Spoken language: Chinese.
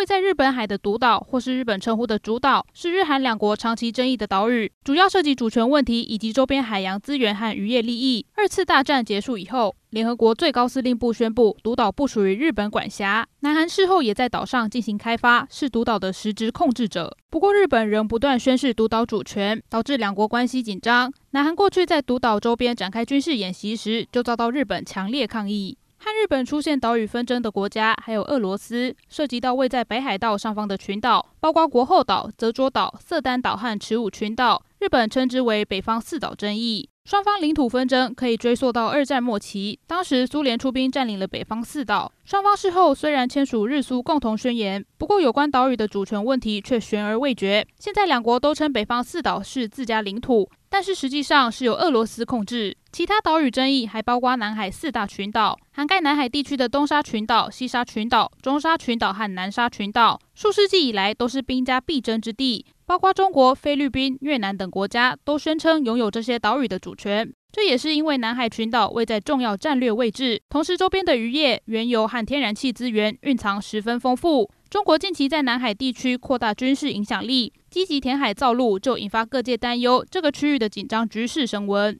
位在日本海的独岛，或是日本称呼的主岛，是日韩两国长期争议的岛屿，主要涉及主权问题以及周边海洋资源和渔业利益。二次大战结束以后，联合国最高司令部宣布独岛不属于日本管辖。南韩事后也在岛上进行开发，是独岛的实质控制者。不过，日本仍不断宣示独岛主权，导致两国关系紧张。南韩过去在独岛周边展开军事演习时，就遭到日本强烈抗议。和日本出现岛屿纷争的国家还有俄罗斯，涉及到位在北海道上方的群岛，包括国后岛、泽卓岛、色丹岛和池武群岛，日本称之为北方四岛争议。双方领土纷争可以追溯到二战末期，当时苏联出兵占领了北方四岛。双方事后虽然签署日苏共同宣言，不过有关岛屿的主权问题却悬而未决。现在两国都称北方四岛是自家领土，但是实际上是由俄罗斯控制。其他岛屿争议还包括南海四大群岛，涵盖南海地区的东沙群岛、西沙群岛、中沙群岛和南沙群岛，数世纪以来都是兵家必争之地。包括中国、菲律宾、越南等国家都宣称拥有这些岛屿的主权，这也是因为南海群岛位在重要战略位置，同时周边的渔业、原油和天然气资源蕴藏十分丰富。中国近期在南海地区扩大军事影响力，积极填海造陆，就引发各界担忧，这个区域的紧张局势升温。